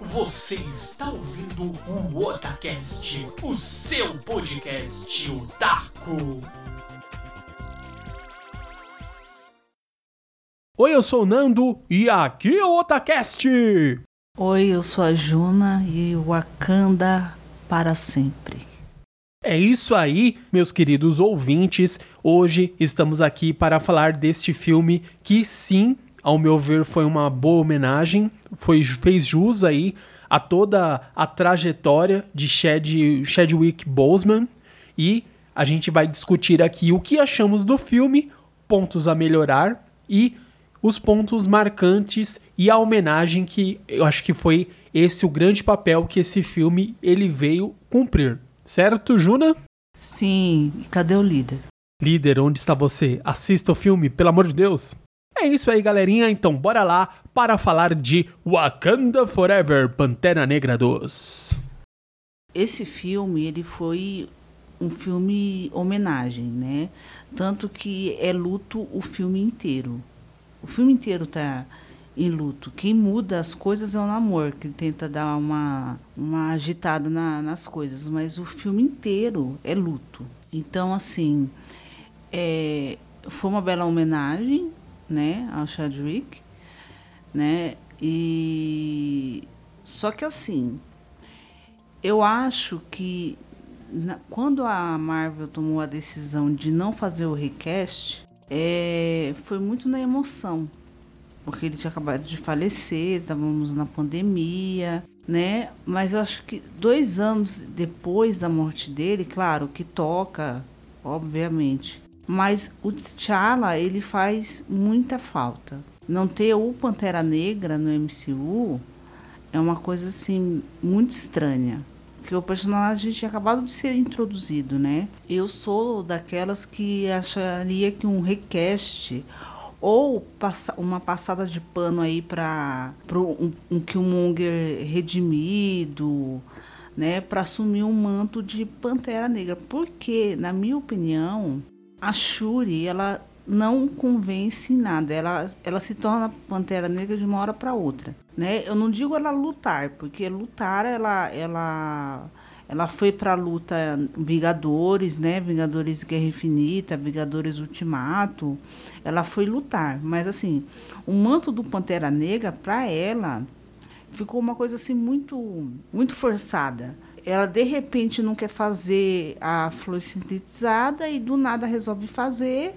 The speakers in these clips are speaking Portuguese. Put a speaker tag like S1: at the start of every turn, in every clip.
S1: Você está ouvindo o Otacast, o seu podcast otaku.
S2: Oi, eu sou o Nando e aqui é o Otacast.
S3: Oi, eu sou a Juna e Wakanda para sempre.
S2: É isso aí, meus queridos ouvintes. Hoje estamos aqui para falar deste filme que sim, ao meu ver, foi uma boa homenagem, foi, fez jus aí a toda a trajetória de Chad, Chadwick Boseman e a gente vai discutir aqui o que achamos do filme, pontos a melhorar e os pontos marcantes e a homenagem que eu acho que foi esse o grande papel que esse filme ele veio cumprir. Certo, Juna?
S3: Sim, e cadê o líder?
S2: Líder, onde está você? Assista o filme, pelo amor de Deus. É isso aí, galerinha. Então, bora lá para falar de Wakanda Forever, Pantera Negra 2.
S3: Esse filme, ele foi um filme homenagem, né? Tanto que é luto o filme inteiro. O filme inteiro tá em luto. Quem muda as coisas é o namoro, que tenta dar uma, uma agitada na, nas coisas, mas o filme inteiro é luto. Então, assim, é, foi uma bela homenagem, né, ao Chadwick, né, e só que assim, eu acho que na, quando a Marvel tomou a decisão de não fazer o recast, é, foi muito na emoção, porque ele tinha acabado de falecer, estávamos na pandemia, né? Mas eu acho que dois anos depois da morte dele, claro, que toca, obviamente. Mas o T'Challa, ele faz muita falta. Não ter o Pantera Negra no MCU é uma coisa assim muito estranha porque o personagem tinha acabado de ser introduzido, né? Eu sou daquelas que acharia que um request ou uma passada de pano aí para um, um Killmonger redimido, né, para assumir um manto de Pantera Negra, porque na minha opinião, a Shuri, ela não convence em nada. Ela, ela se torna Pantera Negra de uma hora para outra. Né? Eu não digo ela lutar, porque lutar ela, ela, ela foi para a luta Vingadores, né? Vingadores Guerra Infinita, Vingadores Ultimato. Ela foi lutar, mas assim, o manto do Pantera Negra para ela ficou uma coisa assim muito muito forçada ela de repente não quer fazer a flor sintetizada e do nada resolve fazer,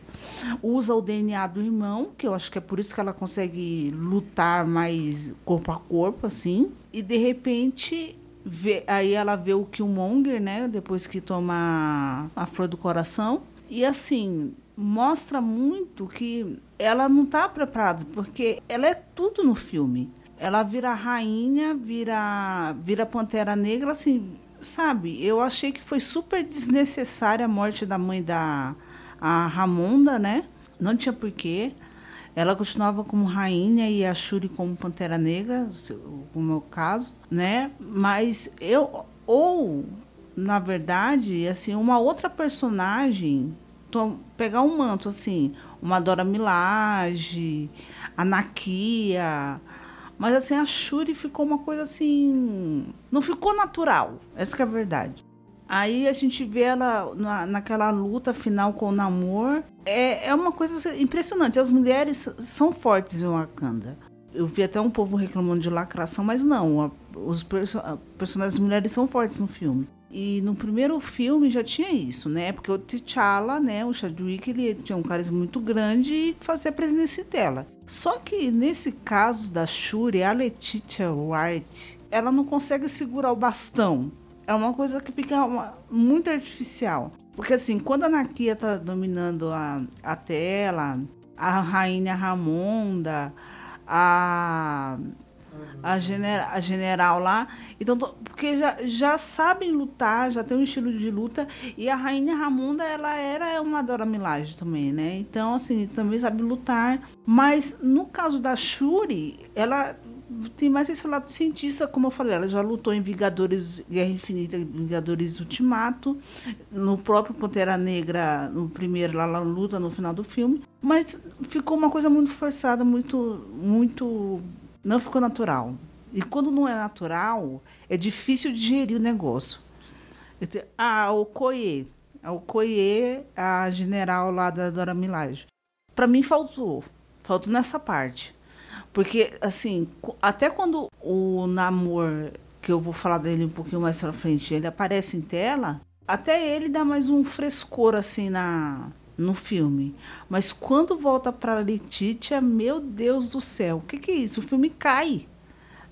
S3: usa o DNA do irmão, que eu acho que é por isso que ela consegue lutar mais corpo a corpo, assim, e de repente vê, aí ela vê o Killmonger, né, depois que toma a flor do coração, e assim, mostra muito que ela não está preparada, porque ela é tudo no filme ela vira rainha, vira, vira pantera negra, assim, sabe? Eu achei que foi super desnecessária a morte da mãe da a Ramonda, né? Não tinha porquê. Ela continuava como rainha e a Shuri como pantera negra, o meu caso, né? Mas eu ou na verdade, assim, uma outra personagem pegar um manto assim, uma Dora Milaje, a Nakia, mas assim, a Shuri ficou uma coisa assim. Não ficou natural. Essa é a verdade. Aí a gente vê ela na, naquela luta final com o Namor. É, é uma coisa impressionante. As mulheres são fortes em Wakanda. Eu vi até um povo reclamando de lacração, mas não. A, os perso personagens mulheres são fortes no filme. E no primeiro filme já tinha isso, né? Porque o T'Challa, né, o Chadwick, ele tinha um carisma muito grande e fazia a presença dela. Só que nesse caso da Shuri, a Letitia White, ela não consegue segurar o bastão. É uma coisa que fica uma, muito artificial. Porque assim, quando a Nakia tá dominando a, a tela, a rainha Ramonda, a a, genera, a general lá. Então, porque já, já sabem lutar, já tem um estilo de luta. E a Rainha Ramunda, ela era uma Dora Milaje também, né? Então, assim, também sabe lutar. Mas no caso da Shuri, ela tem mais esse lado cientista, como eu falei, ela já lutou em Vingadores Guerra Infinita, Vingadores Ultimato, no próprio Pantera Negra, no primeiro lá, ela luta no final do filme, mas ficou uma coisa muito forçada, muito muito não ficou natural. E quando não é natural, é difícil digerir o negócio. Ah, o Koye. O Koye, a general lá da Dora Milaje. Para mim faltou. Faltou nessa parte. Porque, assim, até quando o Namor, que eu vou falar dele um pouquinho mais pra frente, ele aparece em tela, até ele dá mais um frescor, assim, na, no filme. Mas quando volta pra Letitia, meu Deus do céu, o que, que é isso? O filme cai.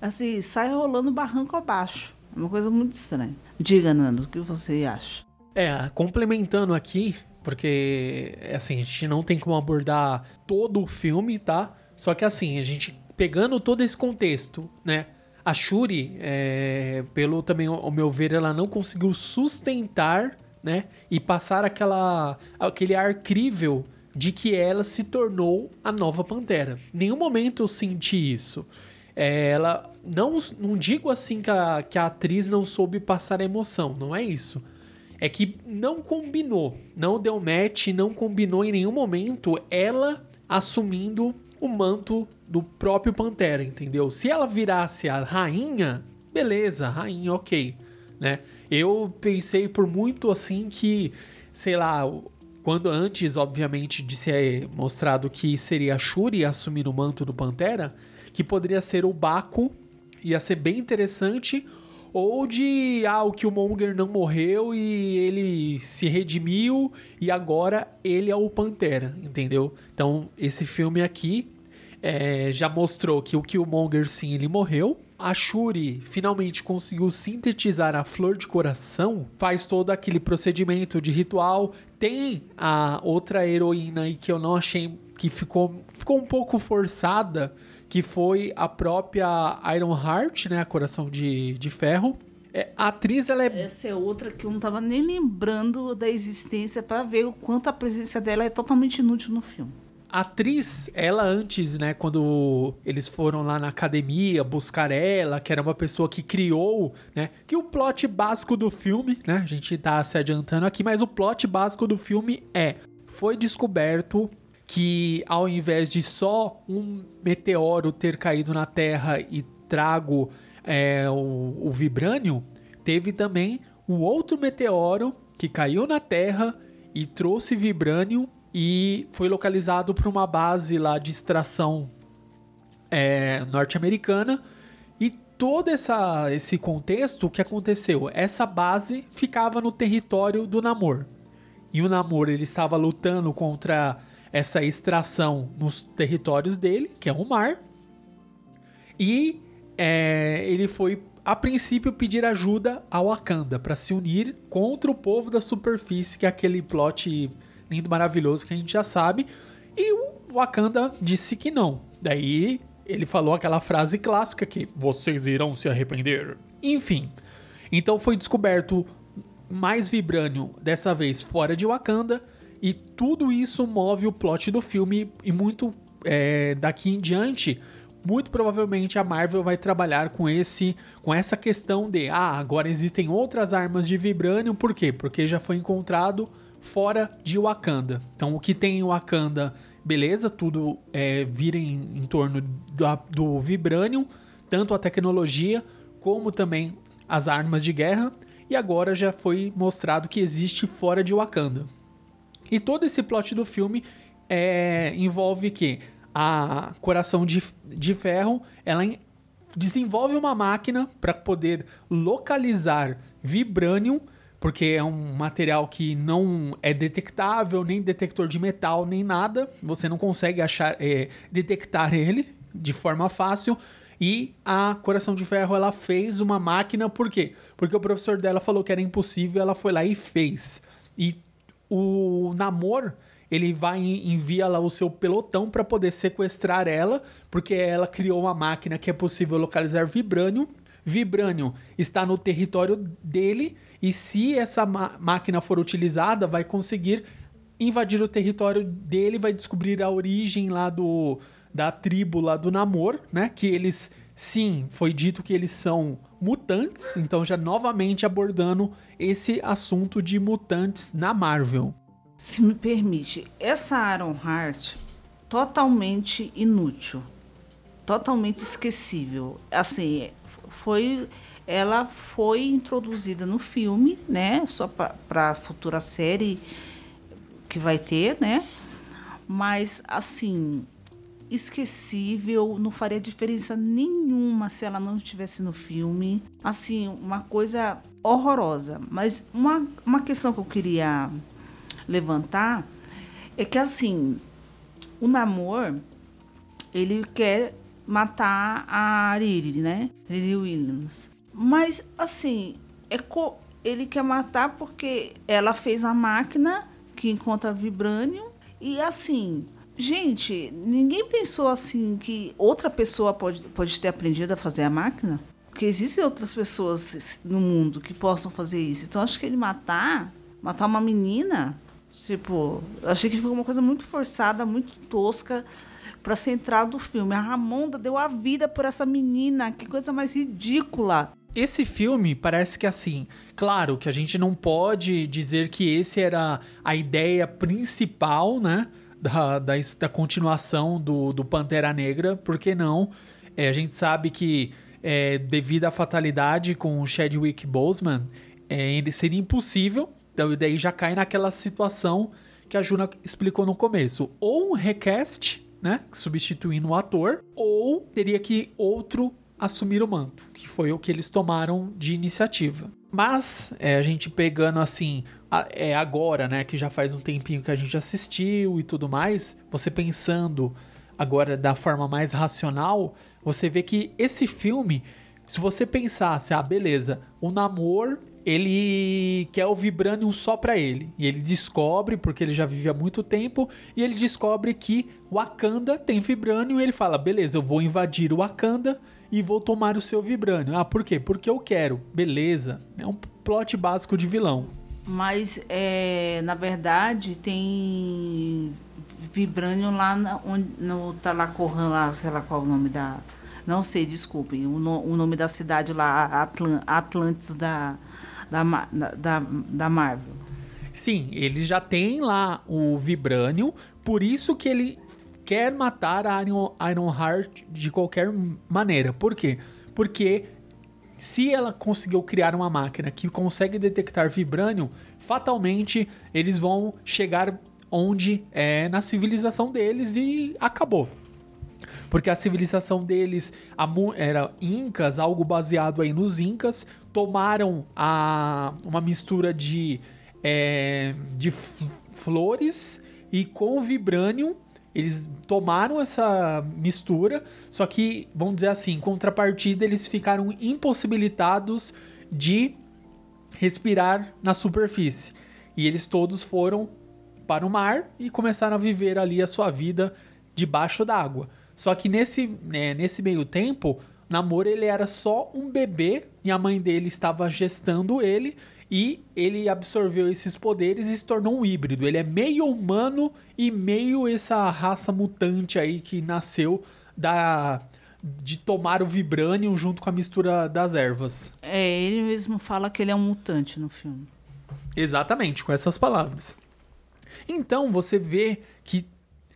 S3: Assim, sai rolando barranco abaixo. É uma coisa muito estranha. Diga, Nando, o que você acha?
S2: É, complementando aqui, porque assim, a gente não tem como abordar todo o filme, tá? Só que assim, a gente pegando todo esse contexto, né? A Shuri, é, pelo também ao meu ver, ela não conseguiu sustentar, né? E passar aquela, aquele ar crível de que ela se tornou a nova Pantera. Em nenhum momento eu senti isso. É, ela não, não digo assim que a, que a atriz não soube passar a emoção, não é isso. É que não combinou, não deu match, não combinou em nenhum momento ela assumindo o manto do próprio Pantera, entendeu? Se ela virasse a rainha, beleza, rainha, ok, né? Eu pensei por muito assim que, sei lá, quando antes, obviamente, de ser mostrado que seria a Shuri assumir o manto do Pantera, que poderia ser o Baco, ia ser bem interessante, ou de ah, o Killmonger não morreu e ele se redimiu e agora ele é o Pantera, entendeu? Então, esse filme aqui é, já mostrou que o Killmonger sim, ele morreu. A Shuri finalmente conseguiu sintetizar a flor de coração, faz todo aquele procedimento de ritual. Tem a outra heroína aí que eu não achei que ficou, ficou um pouco forçada, que foi a própria Iron Heart, né? A Coração de, de Ferro. É, a atriz, ela é.
S3: Essa é outra que eu não tava nem lembrando da existência para ver o quanto a presença dela é totalmente inútil no filme.
S2: A atriz, ela antes, né, quando eles foram lá na academia buscar ela, que era uma pessoa que criou, né, que o plot básico do filme, né, a gente tá se adiantando aqui, mas o plot básico do filme é: foi descoberto que ao invés de só um meteoro ter caído na Terra e trago é, o, o vibrânio, teve também o outro meteoro que caiu na Terra e trouxe vibrânio e foi localizado para uma base lá de extração é, norte-americana. E todo essa, esse contexto, o que aconteceu? Essa base ficava no território do Namor. E o Namor ele estava lutando contra essa extração nos territórios dele, que é o mar. E é, ele foi, a princípio, pedir ajuda ao Wakanda para se unir contra o povo da superfície, que aquele plot lindo, maravilhoso que a gente já sabe. E o Wakanda disse que não. Daí ele falou aquela frase clássica que vocês irão se arrepender. Enfim, então foi descoberto mais vibrânio, dessa vez fora de Wakanda e tudo isso move o plot do filme e muito é, daqui em diante, muito provavelmente a Marvel vai trabalhar com esse, com essa questão de ah, agora existem outras armas de vibranium, por quê? Porque já foi encontrado fora de Wakanda. Então o que tem em Wakanda, beleza, tudo é, vira em, em torno do, do vibranium, tanto a tecnologia como também as armas de guerra. E agora já foi mostrado que existe fora de Wakanda. E todo esse plot do filme é, envolve que a Coração de, de Ferro ela desenvolve uma máquina para poder localizar vibranium, porque é um material que não é detectável, nem detector de metal, nem nada. Você não consegue achar, é, detectar ele de forma fácil. E a Coração de Ferro ela fez uma máquina, por quê? Porque o professor dela falou que era impossível, ela foi lá e fez. E o Namor ele vai envia lá o seu pelotão para poder sequestrar ela, porque ela criou uma máquina que é possível localizar vibrânio. Vibrânio está no território dele e se essa máquina for utilizada, vai conseguir invadir o território dele, vai descobrir a origem lá do da tribo lá do Namor, né? Que eles sim, foi dito que eles são mutantes, então já novamente abordando esse assunto de mutantes na Marvel.
S3: Se me permite, essa Iron Heart totalmente inútil. totalmente esquecível. Assim, foi ela foi introduzida no filme, né? Só para a futura série que vai ter, né? Mas assim, esquecível, não faria diferença nenhuma se ela não estivesse no filme. Assim, uma coisa horrorosa. Mas uma, uma questão que eu queria levantar é que assim, o namor ele quer matar a Riri, né? Riri Williams. Mas, assim, é co ele quer matar porque ela fez a máquina que encontra vibrânio. E, assim, gente, ninguém pensou assim que outra pessoa pode, pode ter aprendido a fazer a máquina? Porque existem outras pessoas no mundo que possam fazer isso. Então, acho que ele matar, matar uma menina, tipo, achei que foi uma coisa muito forçada, muito tosca para central do filme. A Ramonda deu a vida por essa menina. Que coisa mais ridícula.
S2: Esse filme parece que assim, claro que a gente não pode dizer que esse era a ideia principal, né? Da, da, da continuação do, do Pantera Negra, porque não? É, a gente sabe que é, devido à fatalidade com o Chadwick Boseman, é, ele seria impossível, então daí já cai naquela situação que a Juna explicou no começo. Ou um recast, né? Substituindo o ator, ou teria que outro assumir o manto, que foi o que eles tomaram de iniciativa. Mas é, a gente pegando assim, a, é agora, né, que já faz um tempinho que a gente assistiu e tudo mais, você pensando agora da forma mais racional, você vê que esse filme, se você pensasse, ah, beleza, o namoro ele quer o Vibranium só para ele. E ele descobre, porque ele já vive há muito tempo, e ele descobre que Wakanda tem Vibranium e ele fala: beleza, eu vou invadir o Wakanda e vou tomar o seu Vibranium. Ah, por quê? Porque eu quero. Beleza. É um plot básico de vilão.
S3: Mas, é, na verdade, tem Vibranium lá na, onde, no Talacorran, lá, sei lá qual é o nome da. Não sei, desculpem. O, no, o nome da cidade lá, Atlant, Atlantis da, da, da, da Marvel.
S2: Sim, ele já tem lá o Vibranium, por isso que ele quer matar a Iron, Ironheart de qualquer maneira. Por quê? Porque se ela conseguiu criar uma máquina que consegue detectar Vibranium, fatalmente eles vão chegar onde é na civilização deles e acabou. Porque a civilização deles era incas, algo baseado aí nos incas, tomaram a, uma mistura de, é, de flores e com vibranium eles tomaram essa mistura, só que, vamos dizer assim, em contrapartida, eles ficaram impossibilitados de respirar na superfície. E eles todos foram para o mar e começaram a viver ali a sua vida debaixo d'água. Só que nesse, né, nesse meio tempo, Namor ele era só um bebê e a mãe dele estava gestando ele e ele absorveu esses poderes e se tornou um híbrido. Ele é meio humano e meio essa raça mutante aí que nasceu da de tomar o vibranium junto com a mistura das ervas.
S3: É, ele mesmo fala que ele é um mutante no filme.
S2: Exatamente, com essas palavras. Então você vê que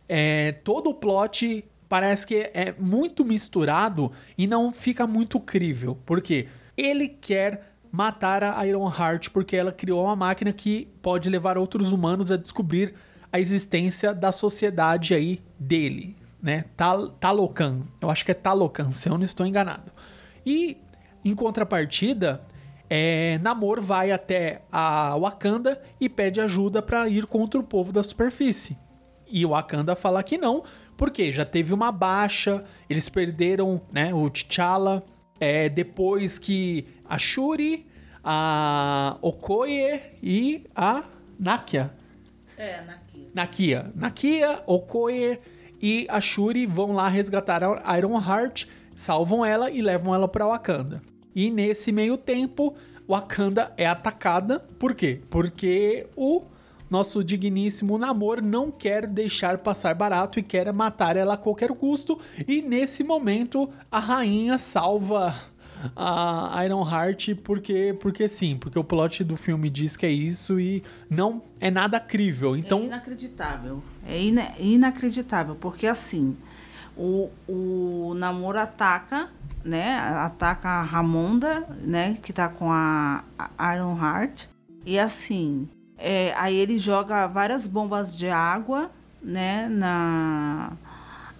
S2: é, todo o plot parece que é muito misturado e não fica muito crível. Porque ele quer matar a Ironheart porque ela criou uma máquina que pode levar outros humanos a descobrir a existência da sociedade aí dele, né? Tal Talocan. Eu acho que é Talocan, se eu não estou enganado. E em contrapartida, é, Namor vai até a Wakanda e pede ajuda para ir contra o povo da superfície. E o Wakanda fala que não, porque já teve uma baixa, eles perderam né, o T'Challa. É, depois que a Shuri, a Okoye e a Nakia.
S3: É, Nakia.
S2: Nakia. Nakia, Okoye e a Shuri vão lá resgatar a Ironheart, salvam ela e levam ela para Wakanda. E nesse meio tempo, Wakanda é atacada. Por quê? Porque o nosso digníssimo Namor não quer deixar passar barato e quer matar ela a qualquer custo. E nesse momento a rainha salva a Ironheart porque porque sim, porque o plot do filme diz que é isso e não é nada crível. Então
S3: é inacreditável. É ina inacreditável porque assim, o, o namoro ataca, né? Ataca a Ramonda, né? Que tá com a, a Iron Heart. E assim, é, aí ele joga várias bombas de água, né? Na,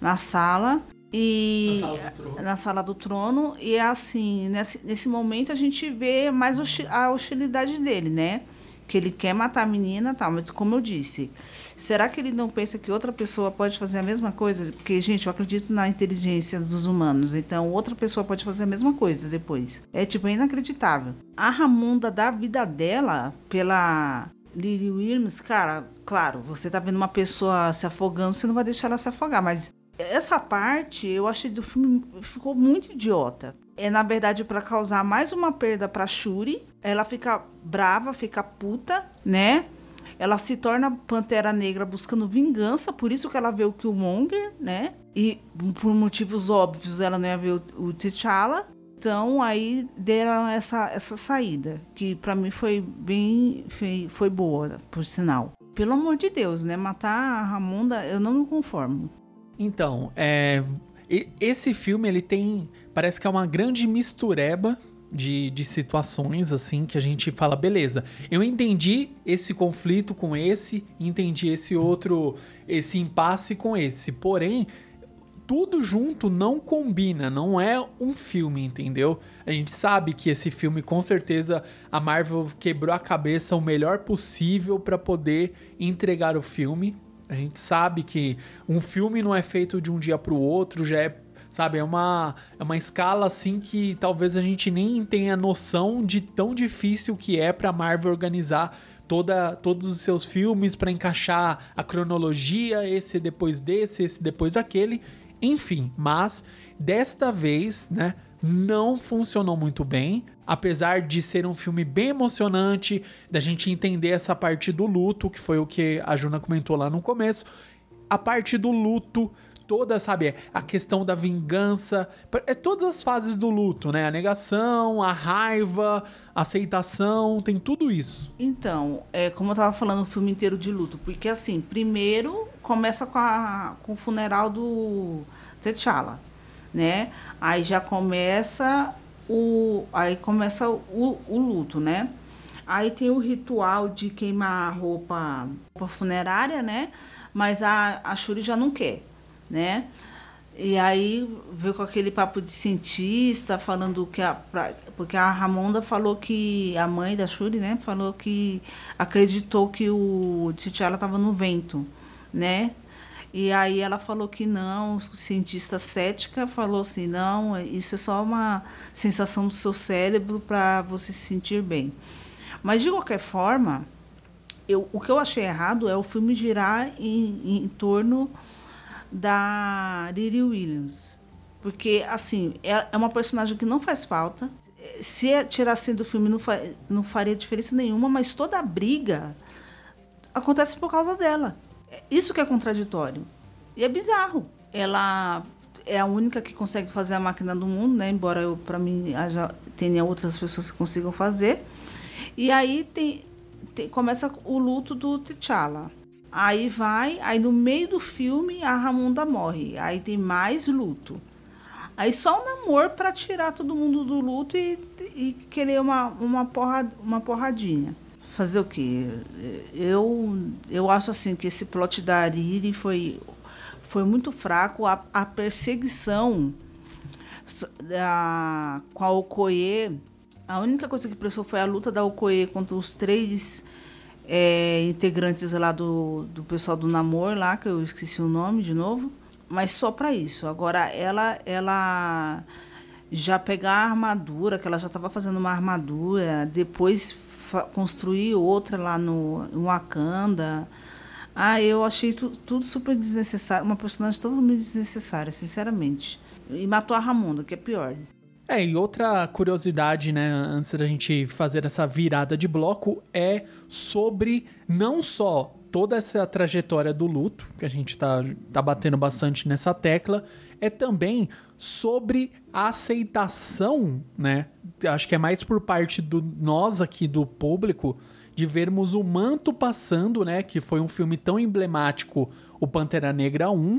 S3: na sala. E
S2: Na sala do trono.
S3: na sala do trono. E assim, nesse, nesse momento a gente vê mais a hostilidade dele, né? Que ele quer matar a menina e tal. Mas como eu disse, será que ele não pensa que outra pessoa pode fazer a mesma coisa? Porque, gente, eu acredito na inteligência dos humanos. Então, outra pessoa pode fazer a mesma coisa depois. É, tipo, é inacreditável. A Ramunda dá a vida dela pela Lily Williams, cara, claro, você tá vendo uma pessoa se afogando, você não vai deixar ela se afogar, mas essa parte eu achei do filme ficou muito idiota. É na verdade para causar mais uma perda para Shuri. Ela fica brava, fica puta, né? Ela se torna Pantera Negra buscando vingança, por isso que ela vê o Killmonger, né? E por motivos óbvios ela não ia ver o, T'Challa. Então aí deram essa, essa saída, que pra mim foi bem foi, foi boa, por sinal. Pelo amor de Deus, né? Matar a Ramunda, eu não me conformo.
S2: Então, é, esse filme ele tem, parece que é uma grande mistureba de, de situações assim que a gente fala, beleza, eu entendi esse conflito com esse, entendi esse outro, esse impasse com esse, porém tudo junto não combina, não é um filme, entendeu? A gente sabe que esse filme, com certeza, a Marvel quebrou a cabeça o melhor possível para poder entregar o filme. A gente sabe que um filme não é feito de um dia pro outro, já é, sabe, é uma, é uma escala assim que talvez a gente nem tenha noção de tão difícil que é pra Marvel organizar toda, todos os seus filmes para encaixar a cronologia, esse depois desse, esse depois daquele, enfim, mas desta vez, né, não funcionou muito bem, apesar de ser um filme bem emocionante, da gente entender essa parte do luto, que foi o que a Juna comentou lá no começo, a parte do luto toda, sabe, a questão da vingança, é todas as fases do luto, né? A negação, a raiva, a aceitação, tem tudo isso.
S3: Então, é como eu tava falando, o filme inteiro de luto, porque assim, primeiro começa com, a, com o funeral do T'Challa, né? Aí já começa o aí começa o, o luto, né? Aí tem o ritual de queimar a roupa, roupa funerária, né? Mas a, a Shuri já não quer, né? E aí veio com aquele papo de cientista, falando que a. pra- porque a Ramonda falou que. A mãe da Shuri, né? Falou que acreditou que o T'Challa estava no vento, né? E aí ela falou que não, cientista cética falou assim, não, isso é só uma sensação do seu cérebro para você se sentir bem. Mas de qualquer forma, eu, o que eu achei errado é o filme girar em, em torno da Riri Williams. Porque, assim, é, é uma personagem que não faz falta. Se tirassem do filme, não, fa- não faria diferença nenhuma, mas toda a briga acontece por causa dela. Isso que é contraditório. E é bizarro. Ela é a única que consegue fazer a máquina do mundo, né? Embora eu, para mim, haja, tenha outras pessoas que consigam fazer. E aí tem, tem- começa o luto do T'Challa. Aí vai, aí no meio do filme a Ramunda morre. Aí tem mais luto. Aí só o namoro para tirar todo mundo do luto e, e querer uma, uma, porra, uma porradinha. Fazer o quê? Eu, eu acho assim que esse plot da Ariri foi, foi muito fraco. A, a perseguição da, com a Okoye, a única coisa que prestou foi a luta da Okoye contra os três é, integrantes lá do, do pessoal do Namor lá, que eu esqueci o nome de novo. Mas só para isso. Agora ela ela já pegar a armadura, que ela já estava fazendo uma armadura, depois construir outra lá no Wakanda. Ah, eu achei tu- tudo super desnecessário. Uma personagem totalmente desnecessária, sinceramente. E matou a Ramunda, que é pior.
S2: É, e outra curiosidade, né, antes da gente fazer essa virada de bloco, é sobre não só toda essa trajetória do luto, que a gente tá, tá batendo bastante nessa tecla, é também sobre a aceitação, né? Acho que é mais por parte do nós aqui do público de vermos o manto passando, né? Que foi um filme tão emblemático, o Pantera Negra 1,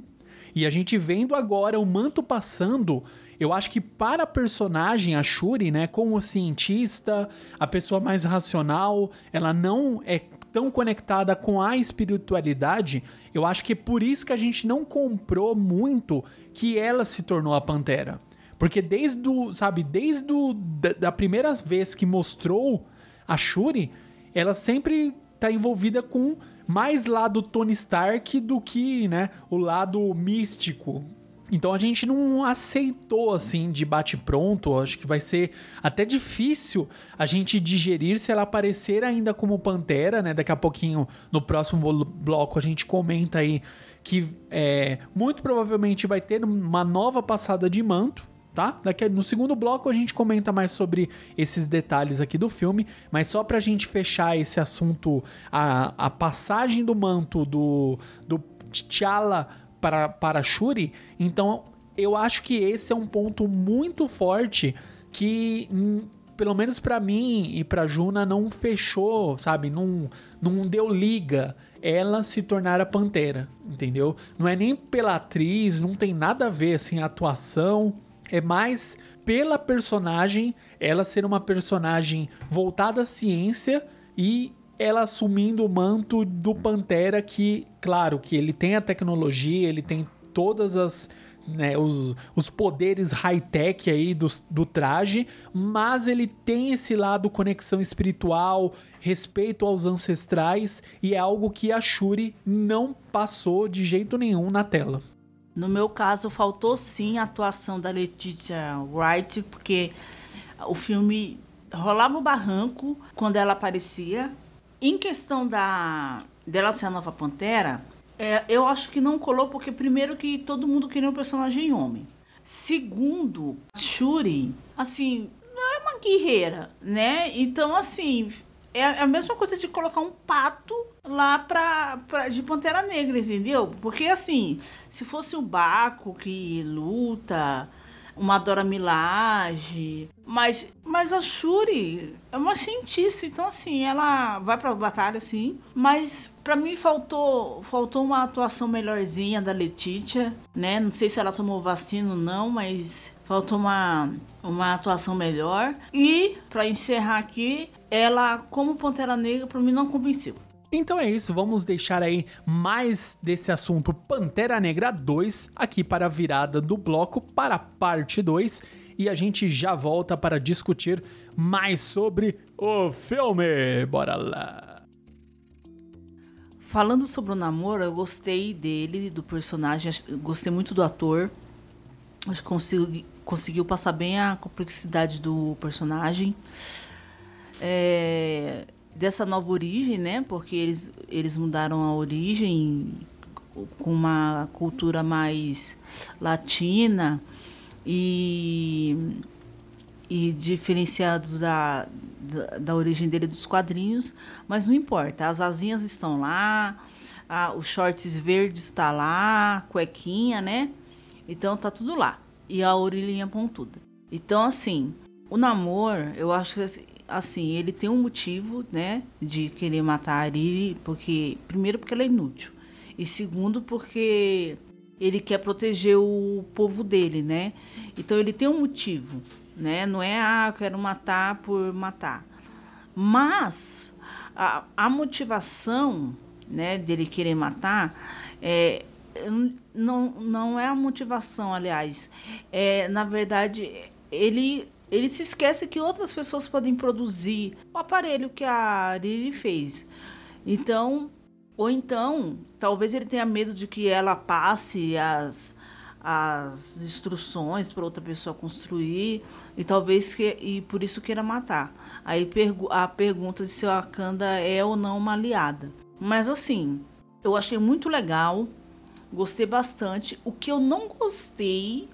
S2: E a gente vendo agora o manto passando, eu acho que para a personagem, a Shuri, né, como cientista, a pessoa mais racional, ela não é tão conectada com a espiritualidade, eu acho que é por isso que a gente não comprou muito que ela se tornou a Pantera. Porque desde o, sabe, desde o, da, da primeira vez que mostrou a Shuri, ela sempre tá envolvida com mais lado Tony Stark do que, né, o lado místico. Então a gente não aceitou assim de bate pronto. Acho que vai ser até difícil a gente digerir se ela aparecer ainda como Pantera, né? Daqui a pouquinho no próximo bloco a gente comenta aí que é, muito provavelmente vai ter uma nova passada de manto tá? Daqui no segundo bloco a gente comenta mais sobre esses detalhes aqui do filme, mas só pra gente fechar esse assunto, a, a passagem do manto do, do T'Challa para, para Shuri, então eu acho que esse é um ponto muito forte que hum, pelo menos para mim e para Juna não fechou, sabe? Não, não deu liga ela se tornar a Pantera, entendeu? Não é nem pela atriz, não tem nada a ver assim a atuação é mais pela personagem, ela ser uma personagem voltada à ciência e ela assumindo o manto do Pantera que, claro, que ele tem a tecnologia, ele tem todas as né, os, os poderes high-tech aí do, do traje, mas ele tem esse lado conexão espiritual, respeito aos ancestrais e é algo que a Shuri não passou de jeito nenhum na tela.
S3: No meu caso, faltou sim a atuação da Letitia Wright, porque o filme rolava o barranco quando ela aparecia. Em questão da dela ser a nova Pantera, é, eu acho que não colou, porque primeiro que todo mundo queria um personagem homem. Segundo, Shuri, assim, não é uma guerreira, né? Então, assim, é a mesma coisa de colocar um pato lá pra, pra, de Pantera Negra, entendeu? Porque assim, se fosse o Baco que luta, uma Dora Milaje, mas, mas a Shuri é uma cientista, então assim, ela vai pra batalha sim, mas para mim faltou faltou uma atuação melhorzinha da Letitia, né? Não sei se ela tomou vacina ou não, mas faltou uma uma atuação melhor. E para encerrar aqui, ela como Pantera Negra para mim não convenceu.
S2: Então é isso, vamos deixar aí mais desse assunto Pantera Negra 2 aqui para a virada do bloco para a parte 2 e a gente já volta para discutir mais sobre o filme. Bora lá.
S3: Falando sobre o namoro, eu gostei dele, do personagem, gostei muito do ator. Acho que consigo, conseguiu passar bem a complexidade do personagem. É, dessa nova origem, né? Porque eles, eles mudaram a origem com uma cultura mais latina e, e diferenciado da, da, da, origem dele dos quadrinhos, mas não importa, as asinhas estão lá, a, os shorts verdes está lá, cuequinha, né? Então tá tudo lá. E a orelhinha pontuda. Então, assim, o namoro, eu acho que assim, ele tem um motivo, né, de querer matar a Ariri, porque primeiro porque ela é inútil e segundo porque ele quer proteger o povo dele, né? Então ele tem um motivo, né? Não é ah, eu quero matar por matar. Mas a, a motivação, né, dele querer matar é não, não é a motivação, aliás. É, na verdade, ele ele se esquece que outras pessoas podem produzir o aparelho que a Riri fez. Então, ou então, talvez ele tenha medo de que ela passe as, as instruções para outra pessoa construir e talvez que e por isso queira matar. Aí pergu a pergunta de se a Wakanda é ou não uma aliada. Mas assim, eu achei muito legal, gostei bastante. O que eu não gostei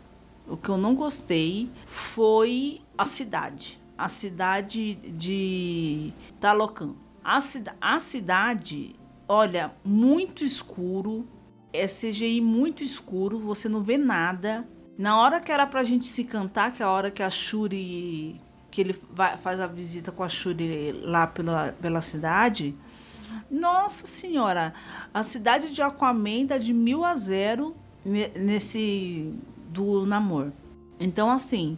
S3: o que eu não gostei foi a cidade. A cidade de Talocan. A, cida a cidade, olha, muito escuro. É CGI muito escuro, você não vê nada. Na hora que era pra gente se cantar, que é a hora que a Shuri. que ele vai, faz a visita com a Shuri lá pela, pela cidade. Nossa senhora, a cidade de Aquaman tá de mil a zero nesse do namoro. Então, assim,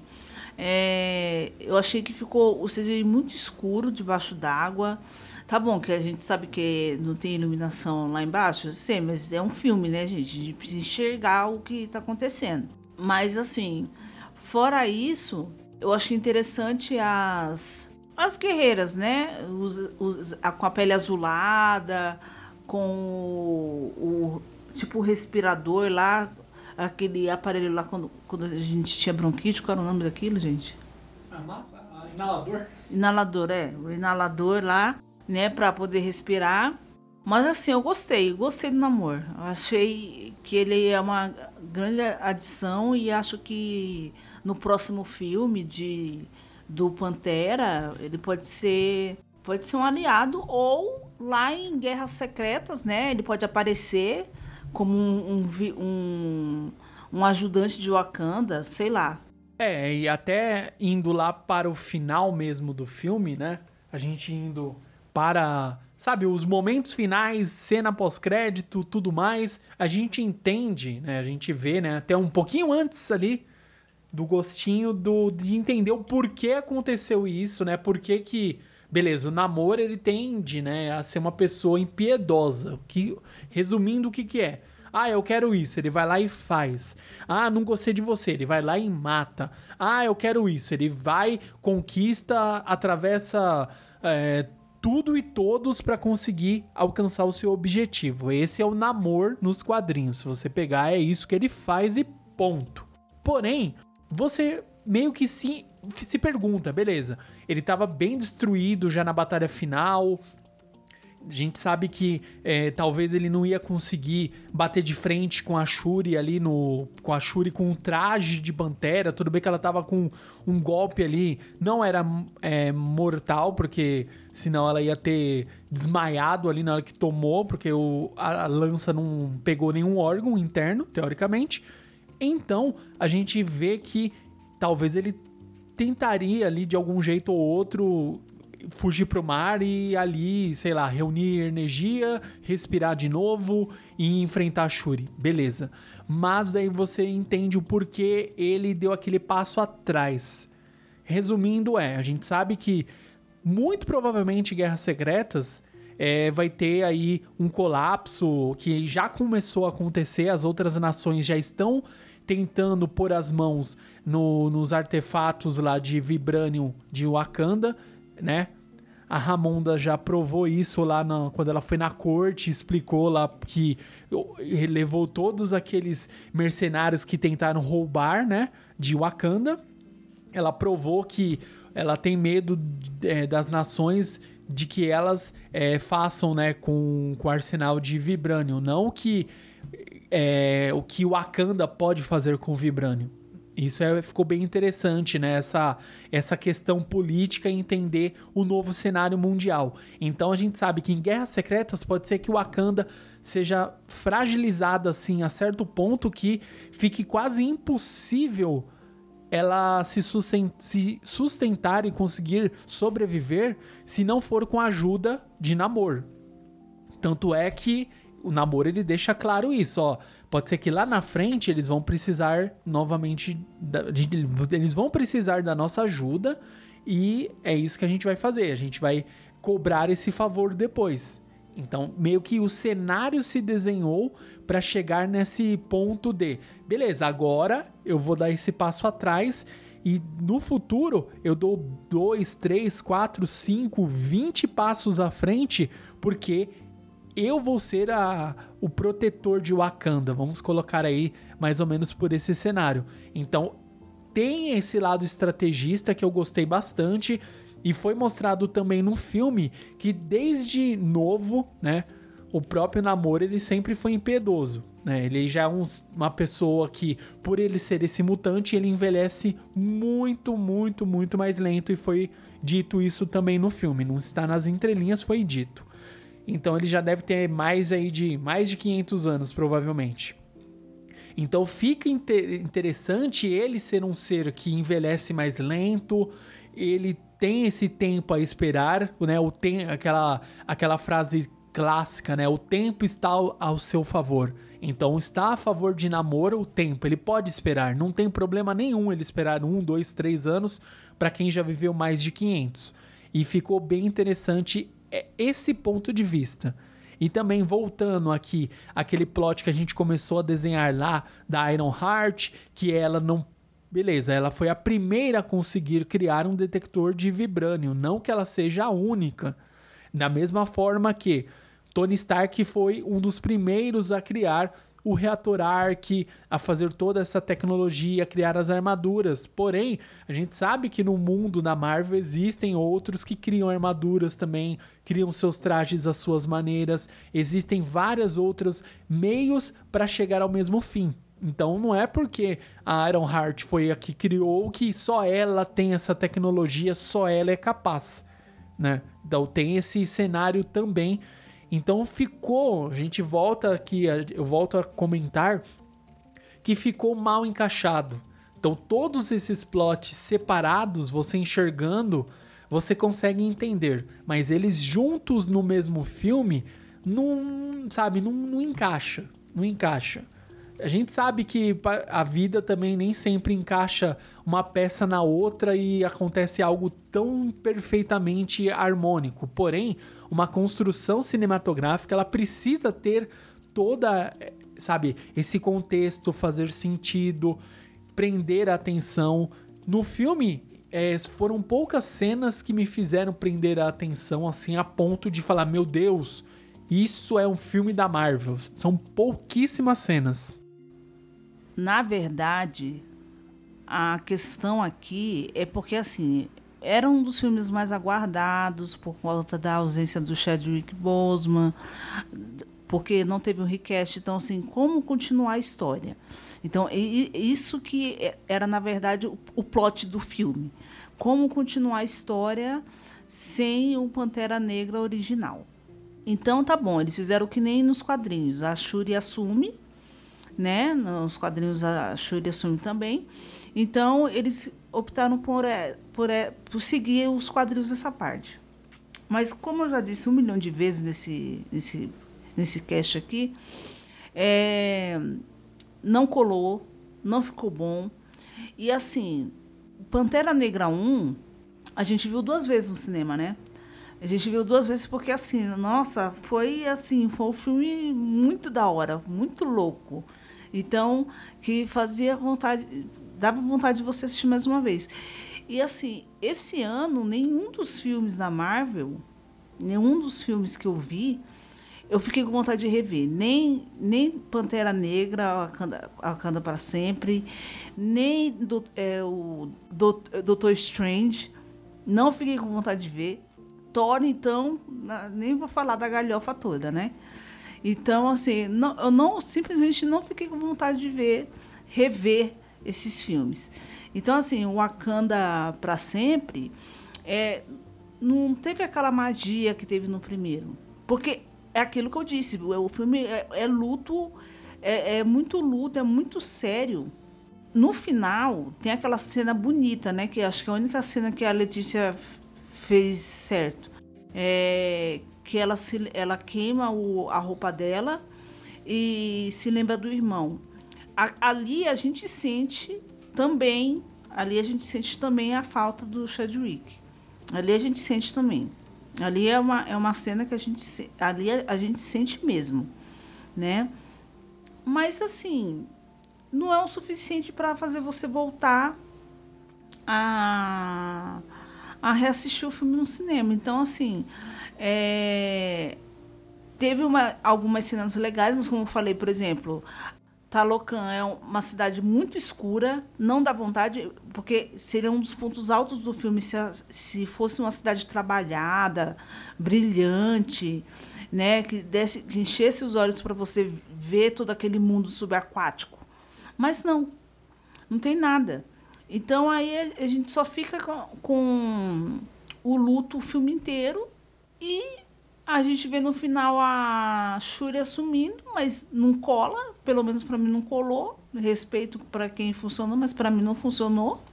S3: é, eu achei que ficou o CGI muito escuro debaixo d'água. Tá bom que a gente sabe que não tem iluminação lá embaixo, sei, mas é um filme, né, gente? A gente precisa enxergar o que está acontecendo. Mas, assim, fora isso, eu achei interessante as, as guerreiras, né? Os, os, a, com a pele azulada, com o, o tipo respirador lá, aquele aparelho lá quando, quando a gente tinha bronquite, qual era o nome daquilo, gente?
S2: A massa, a inalador?
S3: Inalador, é. O inalador lá, né, pra poder respirar. Mas assim, eu gostei, gostei do namoro. Achei que ele é uma grande adição e acho que no próximo filme de do Pantera, ele pode ser pode ser um aliado ou lá em Guerras Secretas, né? Ele pode aparecer como um, um, um, ajudante de Wakanda, sei lá.
S2: É, e até indo lá para o final mesmo do filme, né? A gente indo para, sabe, os momentos finais, cena pós-crédito, tudo mais, a gente entende, né? A gente vê, né? Até um pouquinho antes ali do gostinho do, de entender o porquê aconteceu isso, né? Por que que beleza, o namoro ele tende, né, a ser uma pessoa impiedosa, que resumindo o que que é? Ah, eu quero isso, ele vai lá e faz. Ah, não gostei de você, ele vai lá e mata. Ah, eu quero isso, ele vai, conquista, atravessa é, tudo e todos para conseguir alcançar o seu objetivo. Esse é o namoro nos quadrinhos. Se você pegar, é isso que ele faz e ponto. Porém, você meio que se, se pergunta, beleza, ele estava bem destruído já na batalha final. A gente sabe que é, talvez ele não ia conseguir bater de frente com a Shuri ali no. Com a Shuri com um traje de pantera. Tudo bem que ela tava com um golpe ali. Não era é, mortal, porque senão ela ia ter desmaiado ali na hora que tomou, porque o, a, a lança não pegou nenhum órgão interno, teoricamente. Então a gente vê que talvez ele tentaria ali de algum jeito ou outro fugir pro mar e ali, sei lá, reunir energia, respirar de novo e enfrentar a Shuri. Beleza. Mas daí você entende o porquê ele deu aquele passo atrás. Resumindo, é, a gente sabe que muito provavelmente Guerras Secretas é, vai ter aí um colapso que já começou a acontecer, as outras nações já estão tentando pôr as mãos no, nos artefatos lá de Vibranium de Wakanda, né? A Ramonda já provou isso lá na, quando ela foi na corte, explicou lá que levou todos aqueles mercenários que tentaram roubar, né, de Wakanda. Ela provou que ela tem medo é, das nações de que elas é, façam, né, com, com o arsenal de Vibranium, não que é, o que o Wakanda pode fazer com o Vibranium. Isso é, ficou bem interessante, né? Essa, essa questão política e entender o novo cenário mundial. Então a gente sabe que em Guerras Secretas pode ser que o Wakanda seja fragilizada assim a certo ponto que fique quase impossível ela se, sustentar e conseguir sobreviver se não for com a ajuda de Namor. Tanto é que o namoro ele deixa claro isso, ó. Pode ser que lá na frente eles vão precisar novamente. Da, de, eles vão precisar da nossa ajuda e é isso que a gente vai fazer. A gente vai cobrar esse favor depois. Então, meio que o cenário se desenhou para chegar nesse ponto de, beleza, agora eu vou dar esse passo atrás e no futuro eu dou dois, três, quatro, cinco, vinte passos à frente, porque eu vou ser a, o protetor de Wakanda. Vamos colocar aí mais ou menos por esse cenário. Então, tem esse lado estrategista que eu gostei bastante e foi mostrado também no filme que desde novo, né, o próprio Namor ele sempre foi impiedoso, né? Ele já é um, uma pessoa que, por ele ser esse mutante, ele envelhece muito, muito, muito mais lento e foi dito isso também no filme. Não está nas entrelinhas, foi dito. Então ele já deve ter mais aí de mais de 500 anos, provavelmente. Então fica inter interessante ele ser um ser que envelhece mais lento, ele tem esse tempo a esperar, né? O tem aquela aquela frase clássica, né? O tempo está ao, ao seu favor. Então está a favor de namoro o tempo, ele pode esperar, não tem problema nenhum ele esperar um, dois, três anos para quem já viveu mais de 500. E ficou bem interessante é, esse ponto de vista. E também voltando aqui, aquele plot que a gente começou a desenhar lá da Iron Heart, que ela não. Beleza, ela foi a primeira a conseguir criar um detector de vibrânio, não que ela seja a única. Da mesma forma que Tony Stark foi um dos primeiros a criar o reator Arc, a fazer toda essa tecnologia, a criar as armaduras. Porém, a gente sabe que no mundo da Marvel existem outros que criam armaduras também, criam seus trajes às suas maneiras. Existem vários outros meios para chegar ao mesmo fim. Então não é porque a Iron Heart foi a que criou que só ela tem essa tecnologia, só ela é capaz, né? Então tem esse cenário também então ficou, a gente volta aqui, eu volto a comentar que ficou mal encaixado. Então todos esses plots separados, você enxergando, você consegue entender, mas eles juntos no mesmo filme não, sabe, não, não encaixa, não encaixa. A gente sabe que a vida também nem sempre encaixa uma peça na outra e acontece algo tão perfeitamente harmônico. Porém, uma construção cinematográfica ela precisa ter toda, sabe, esse contexto fazer sentido, prender a atenção. No filme, é, foram poucas cenas que me fizeram prender a atenção assim a ponto de falar: meu Deus, isso é um filme da Marvel. São pouquíssimas cenas.
S3: Na verdade, a questão aqui é porque assim, era um dos filmes mais aguardados por conta da ausência do Chadwick Boseman, porque não teve um request, então assim, como continuar a história? Então, isso que era na verdade o plot do filme. Como continuar a história sem o Pantera Negra original. Então tá bom, eles fizeram que nem nos quadrinhos. A Shuri assume né? Nos quadrinhos a Shuri assume também. Então, eles optaram por, é, por, é, por seguir os quadrinhos dessa parte. Mas, como eu já disse um milhão de vezes nesse, nesse, nesse cast aqui, é, não colou, não ficou bom. E, assim, Pantera Negra 1, a gente viu duas vezes no cinema, né? A gente viu duas vezes porque, assim, nossa, foi assim, foi um filme muito da hora, muito louco. Então, que fazia vontade, dava vontade de você assistir mais uma vez. E assim, esse ano, nenhum dos filmes da Marvel, nenhum dos filmes que eu vi, eu fiquei com vontade de rever. Nem, nem Pantera Negra, Wakanda para Sempre, nem do, é, o do, Doutor Strange. Não fiquei com vontade de ver. Thor, então, nem vou falar da galhofa toda, né? Então, assim, não, eu não simplesmente não fiquei com vontade de ver, rever esses filmes. Então, assim, o Wakanda para sempre é, não teve aquela magia que teve no primeiro. Porque é aquilo que eu disse, o filme é, é luto, é, é muito luto, é muito sério. No final, tem aquela cena bonita, né? Que acho que é a única cena que a Letícia fez certo. É, que ela, se, ela queima o, a roupa dela e se lembra do irmão. A, ali a gente sente também, ali a gente sente também a falta do Chadwick. Ali a gente sente também. Ali é uma, é uma cena que a gente ali a, gente sente mesmo, né? Mas assim, não é o suficiente para fazer você voltar a, a reassistir o filme no cinema. Então, assim, é, teve uma, algumas cenas legais, mas como eu falei, por exemplo, Talocan é uma cidade muito escura, não dá vontade, porque seria um dos pontos altos do filme se, se fosse uma cidade trabalhada, brilhante, né, que, desse, que enchesse os olhos para você ver todo aquele mundo subaquático. Mas não, não tem nada. Então aí a, gente só fica com, com o luto o filme inteiro e a gente vê no final a Shuri assumindo, mas não cola, pelo menos para mim não colou. Respeito para quem funcionou, mas para mim não funcionou.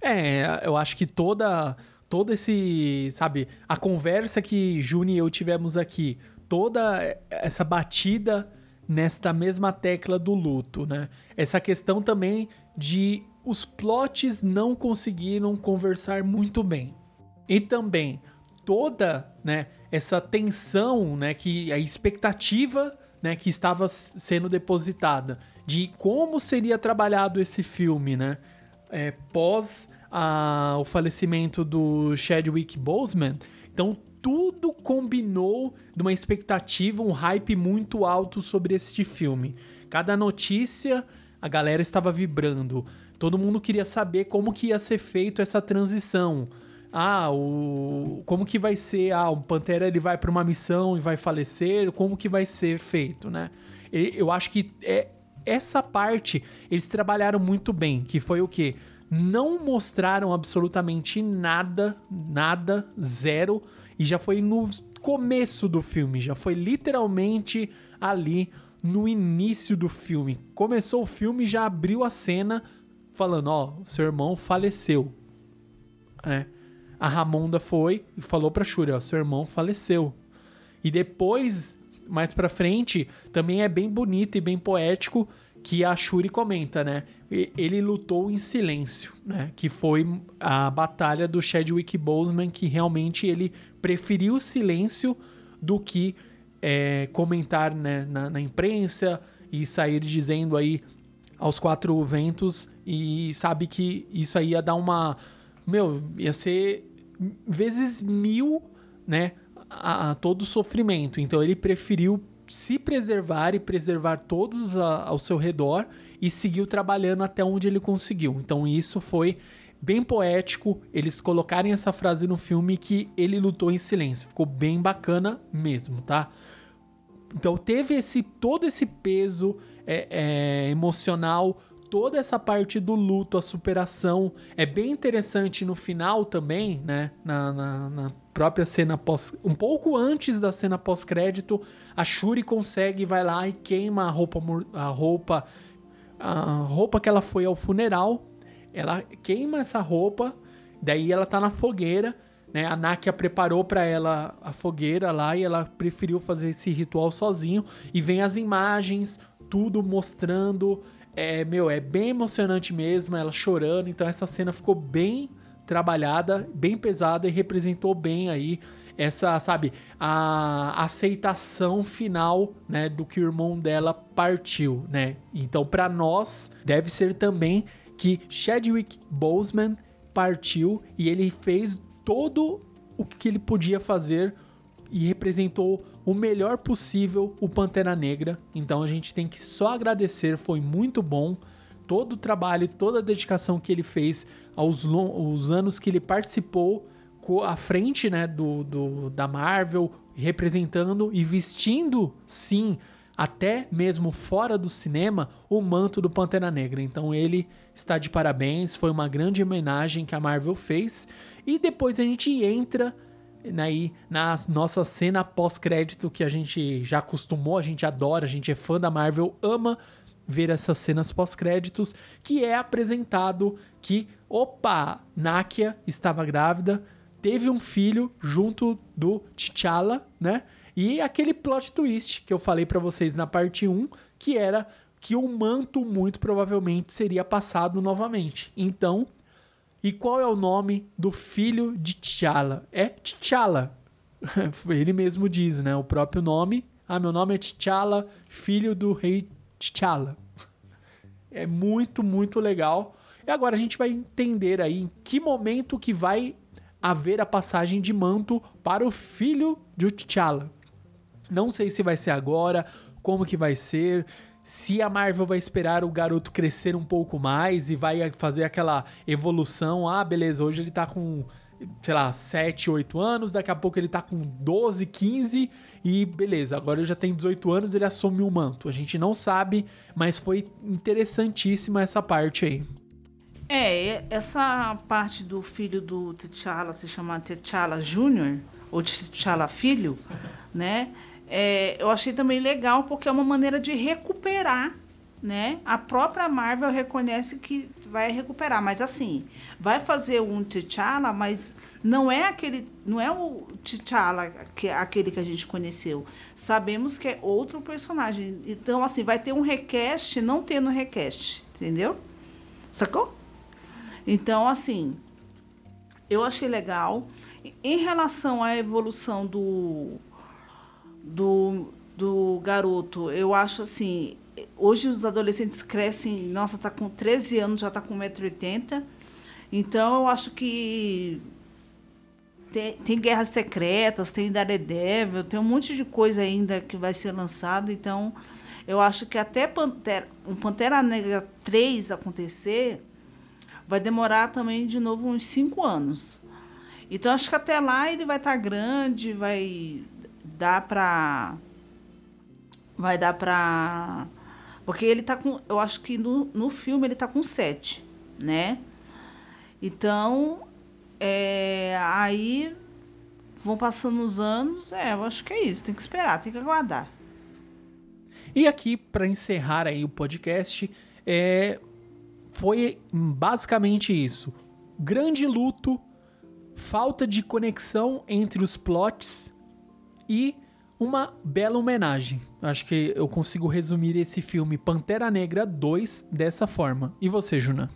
S2: É, eu acho que toda todo esse, sabe, a conversa que Juni e eu tivemos aqui, toda essa batida nesta mesma tecla do luto, né? Essa questão também de os plots não conseguiram conversar muito bem. E também toda, né, essa tensão, né, que a expectativa, né, que estava sendo depositada de como seria trabalhado esse filme, né, é, pós a, o falecimento do Chadwick Boseman. Então tudo combinou de uma expectativa, um hype muito alto sobre este filme. Cada notícia, a galera estava vibrando. Todo mundo queria saber como que ia ser feito essa transição. Ah, o como que vai ser? Ah, o Pantera ele vai para uma missão e vai falecer. Como que vai ser feito, né? Eu acho que é essa parte eles trabalharam muito bem, que foi o que não mostraram absolutamente nada, nada, zero e já foi no começo do filme, já foi literalmente ali no início do filme. Começou o filme já abriu a cena falando, ó, oh, seu irmão faleceu. É. A Ramonda foi e falou pra Shuri, ó, seu irmão faleceu. E depois, mais pra frente, também é bem bonito e bem poético que a Shuri comenta, né? Ele lutou em silêncio, né? Que foi a batalha do Chadwick Boseman, que realmente ele preferiu o silêncio do que é, comentar né, na, na imprensa e sair dizendo aí aos quatro ventos e sabe que isso aí ia dar uma meu ia ser vezes mil né a, a todo o sofrimento então ele preferiu se preservar e preservar todos a, ao seu redor e seguiu trabalhando até onde ele conseguiu. Então isso foi bem poético eles colocarem essa frase no filme que ele lutou em silêncio. Ficou bem bacana mesmo, tá? Então teve esse todo esse peso é, é, emocional, toda essa parte do luto, a superação. É bem interessante no final também, né? Na, na, na própria cena pós. Um pouco antes da cena pós-crédito, a Shuri consegue, vai lá e queima a roupa. A roupa. A roupa que ela foi ao funeral. Ela queima essa roupa. Daí ela tá na fogueira. Né, a Nakia preparou para ela a fogueira lá e ela preferiu fazer esse ritual sozinho. E vem as imagens, tudo mostrando. É, meu, é bem emocionante mesmo, ela chorando. Então essa cena ficou bem trabalhada, bem pesada e representou bem aí essa, sabe, a aceitação final, né, do que o irmão dela partiu, né? Então, para nós, deve ser também que Chadwick Boseman partiu e ele fez todo o que ele podia fazer e representou o melhor possível o Pantera Negra. Então a gente tem que só agradecer, foi muito bom todo o trabalho, toda a dedicação que ele fez aos os anos que ele participou à frente né, do, do, da Marvel, representando e vestindo, sim, até mesmo fora do cinema, o manto do Pantera Negra. Então ele está de parabéns, foi uma grande homenagem que a Marvel fez. E depois a gente entra aí na nossa cena pós-crédito que a gente já acostumou, a gente adora, a gente é fã da Marvel, ama ver essas cenas pós-créditos, que é apresentado que, opa, Nakia estava grávida, teve um filho junto do T'Challa, né? E aquele plot twist que eu falei para vocês na parte 1, que era que o manto muito provavelmente seria passado novamente. Então, e qual é o nome do filho de T'Challa? É T'Challa. Ele mesmo diz, né? O próprio nome. Ah, meu nome é T'Challa, filho do rei T'Challa. É muito, muito legal. E agora a gente vai entender aí em que momento que vai haver a passagem de manto para o filho de T'Challa. Não sei se vai ser agora, como que vai ser, se a Marvel vai esperar o garoto crescer um pouco mais e vai fazer aquela evolução. Ah, beleza, hoje ele tá com sei lá, 7, 8 anos, daqui a pouco ele tá com 12, 15 e beleza, agora ele já tem 18 anos, ele assume o manto. A gente não sabe, mas foi interessantíssima essa parte aí.
S3: É, essa parte do filho do T'Challa se chamar T'Challa Júnior ou T'Challa Filho, né? É, eu achei também legal porque é uma maneira de recuperar né? A própria Marvel reconhece que vai recuperar. Mas assim, vai fazer um T'Challa, mas não é aquele, não é o T'Challa que aquele que a gente conheceu. Sabemos que é outro personagem. Então assim, vai ter um request, não tendo request, entendeu? Sacou? Então assim, eu achei legal. Em relação à evolução do do, do garoto, eu acho assim, hoje os adolescentes crescem, nossa, tá com 13 anos, já tá com 1,80m. Então eu acho que tem, tem Guerras Secretas, tem Daredevil, tem um monte de coisa ainda que vai ser lançado. Então eu acho que até Pantera, um Pantera Negra 3 acontecer, vai demorar também de novo uns 5 anos. Então acho que até lá ele vai estar tá grande, vai dar pra. Vai dar pra. Porque ele tá com. Eu acho que no, no filme ele tá com 7, né? Então. É, aí. Vão passando os anos. É, eu acho que é isso. Tem que esperar, tem que aguardar.
S2: E aqui, para encerrar aí o podcast, é, foi basicamente isso. Grande luto, falta de conexão entre os plots e uma bela homenagem. Acho que eu consigo resumir esse filme Pantera Negra 2 dessa forma. E você, Juna?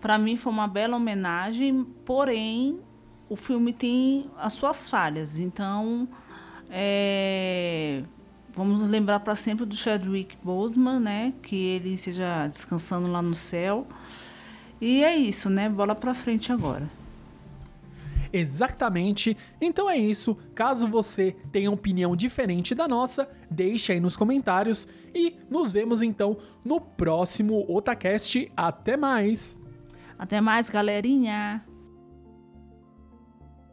S3: Para mim foi uma bela homenagem, porém o filme tem as suas falhas. Então, é... vamos lembrar para sempre do Chadwick Boseman, né? Que ele esteja descansando lá no céu. E é isso, né? Bola para frente agora.
S2: Exatamente. Então é isso. Caso você tenha opinião diferente da nossa, deixe aí nos comentários e nos vemos então no próximo Otacast. Até mais.
S3: Até mais, galerinha.